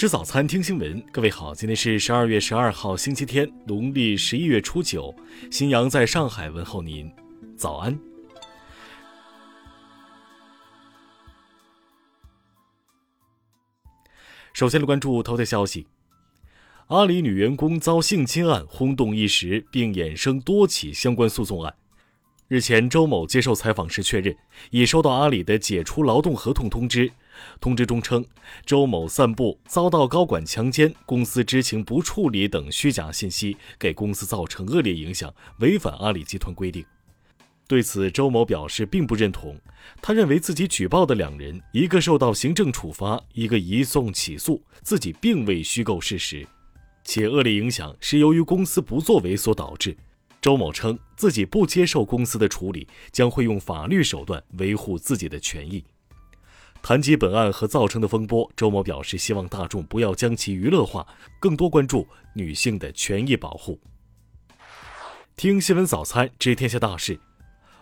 吃早餐，听新闻。各位好，今天是十二月十二号，星期天，农历十一月初九。新阳在上海问候您，早安。首先来关注头条消息：阿里女员工遭性侵案轰动一时，并衍生多起相关诉讼案。日前，周某接受采访时确认，已收到阿里的解除劳动合同通知。通知中称，周某散布遭到高管强奸、公司知情不处理等虚假信息，给公司造成恶劣影响，违反阿里集团规定。对此，周某表示并不认同。他认为自己举报的两人，一个受到行政处罚，一个移送起诉，自己并未虚构事实，且恶劣影响是由于公司不作为所导致。周某称自己不接受公司的处理，将会用法律手段维护自己的权益。谈及本案和造成的风波，周某表示希望大众不要将其娱乐化，更多关注女性的权益保护。听新闻早餐知天下大事。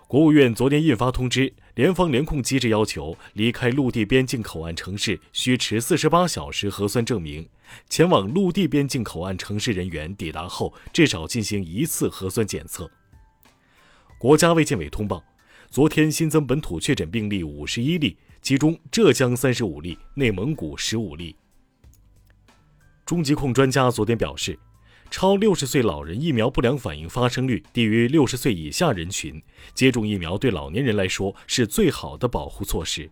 国务院昨天印发通知，联防联控机制要求离开陆地边境口岸城市需持四十八小时核酸证明，前往陆地边境口岸城市人员抵达后至少进行一次核酸检测。国家卫健委通报，昨天新增本土确诊病例五十一例。其中，浙江三十五例，内蒙古十五例。中疾控专家昨天表示，超六十岁老人疫苗不良反应发生率低于六十岁以下人群，接种疫苗对老年人来说是最好的保护措施。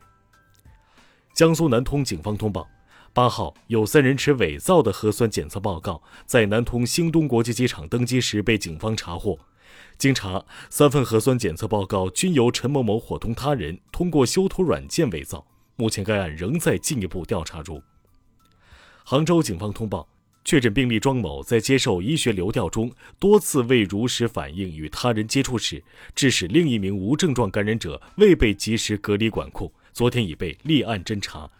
江苏南通警方通报，八号有三人持伪造的核酸检测报告，在南通兴东国际机场登机时被警方查获。经查，三份核酸检测报告均由陈某某伙同他人通过修图软件伪造。目前该案仍在进一步调查中。杭州警方通报，确诊病例庄某在接受医学流调中多次未如实反映与他人接触史，致使另一名无症状感染者未被及时隔离管控，昨天已被立案侦查。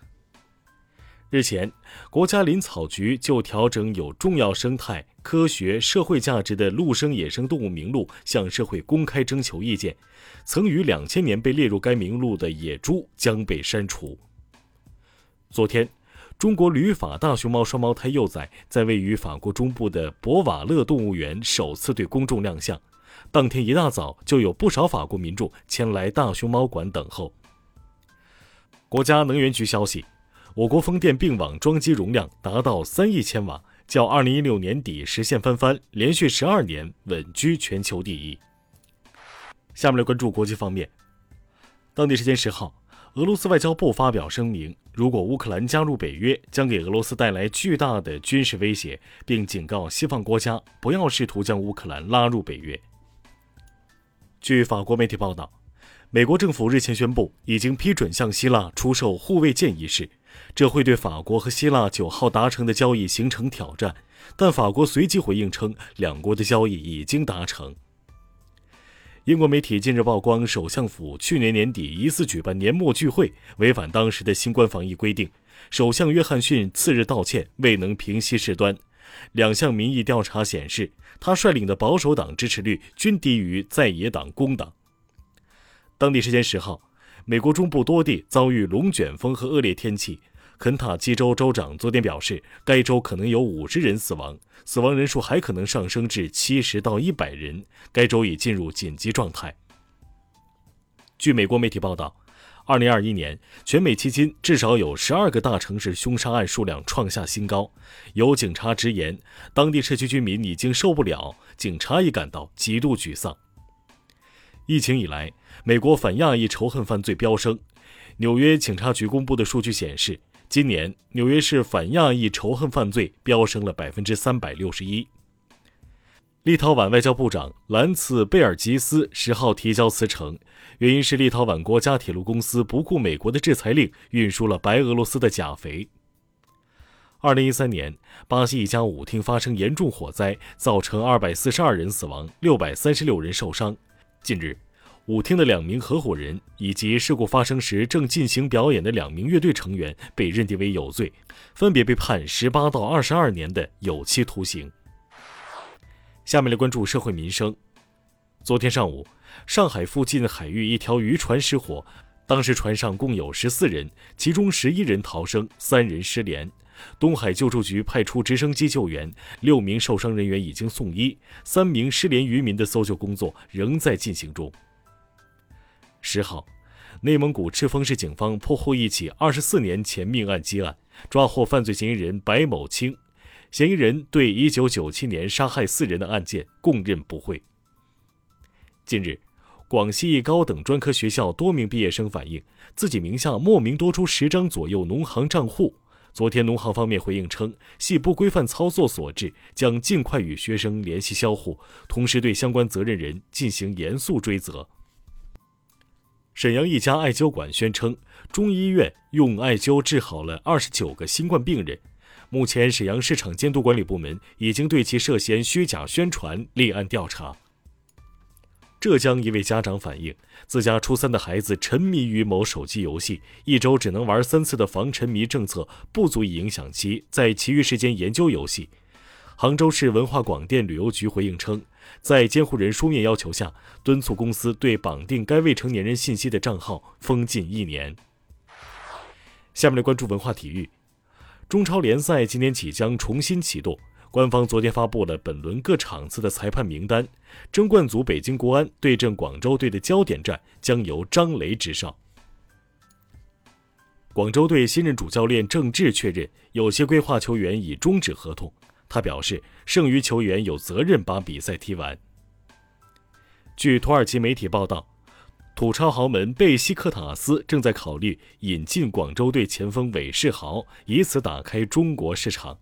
日前，国家林草局就调整有重要生态、科学、社会价值的陆生野生动物名录向社会公开征求意见。曾于两千年被列入该名录的野猪将被删除。昨天，中国旅法大熊猫双胞胎幼崽在位于法国中部的博瓦勒动物园首次对公众亮相。当天一大早，就有不少法国民众前来大熊猫馆等候。国家能源局消息。我国风电并网装机容量达到三亿千瓦，较二零一六年底实现翻番，连续十二年稳居全球第一。下面来关注国际方面。当地时间十号，俄罗斯外交部发表声明，如果乌克兰加入北约，将给俄罗斯带来巨大的军事威胁，并警告西方国家不要试图将乌克兰拉入北约。据法国媒体报道，美国政府日前宣布，已经批准向希腊出售护卫舰一事。这会对法国和希腊九号达成的交易形成挑战，但法国随即回应称，两国的交易已经达成。英国媒体近日曝光，首相府去年年底疑似举办年末聚会，违反当时的新冠防疫规定。首相约翰逊次日道歉，未能平息事端。两项民意调查显示，他率领的保守党支持率均低于在野党工党。当地时间十号。美国中部多地遭遇龙卷风和恶劣天气。肯塔基州州长昨天表示，该州可能有五十人死亡，死亡人数还可能上升至七十到一百人。该州已进入紧急状态。据美国媒体报道，二零二一年全美迄今至少有十二个大城市凶杀案数量创下新高。有警察直言，当地社区居民已经受不了，警察也感到极度沮丧。疫情以来，美国反亚裔仇恨犯罪飙升。纽约警察局公布的数据显示，今年纽约市反亚裔仇恨犯罪飙升了百分之三百六十一。立陶宛外交部长兰茨贝尔吉斯十号提交辞呈，原因是立陶宛国家铁路公司不顾美国的制裁令，运输了白俄罗斯的钾肥。二零一三年，巴西一家舞厅发生严重火灾，造成二百四十二人死亡，六百三十六人受伤。近日，舞厅的两名合伙人以及事故发生时正进行表演的两名乐队成员被认定为有罪，分别被判十八到二十二年的有期徒刑。下面来关注社会民生。昨天上午，上海附近海域一条渔船失火，当时船上共有十四人，其中十一人逃生，三人失联。东海救助局派出直升机救援，六名受伤人员已经送医，三名失联渔民的搜救工作仍在进行中。十号，内蒙古赤峰市警方破获一起二十四年前命案积案，抓获犯罪嫌疑人白某清，嫌疑人对一九九七年杀害四人的案件供认不讳。近日。广西一高等专科学校多名毕业生反映，自己名下莫名多出十张左右农行账户。昨天，农行方面回应称，系不规范操作所致，将尽快与学生联系销户，同时对相关责任人进行严肃追责。沈阳一家艾灸馆宣称，中医院用艾灸治好了二十九个新冠病人。目前，沈阳市场监督管理部门已经对其涉嫌虚假宣传立案调查。浙江一位家长反映，自家初三的孩子沉迷于某手机游戏，一周只能玩三次的防沉迷政策不足以影响其在其余时间研究游戏。杭州市文化广电旅游局回应称，在监护人书面要求下，敦促公司对绑定该未成年人信息的账号封禁一年。下面来关注文化体育，中超联赛今年起将重新启动。官方昨天发布了本轮各场次的裁判名单，争冠组北京国安对阵广州队的焦点战将由张雷执哨。广州队新任主教练郑智确认，有些规划球员已终止合同。他表示，剩余球员有责任把比赛踢完。据土耳其媒体报道，土超豪门贝西克塔斯正在考虑引进广州队前锋韦世豪，以此打开中国市场。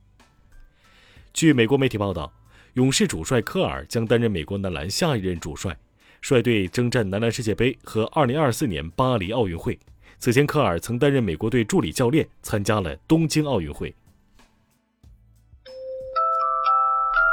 据美国媒体报道，勇士主帅科尔将担任美国男篮下一任主帅，率队征战男篮世界杯和2024年巴黎奥运会。此前，科尔曾担任美国队助理教练，参加了东京奥运会。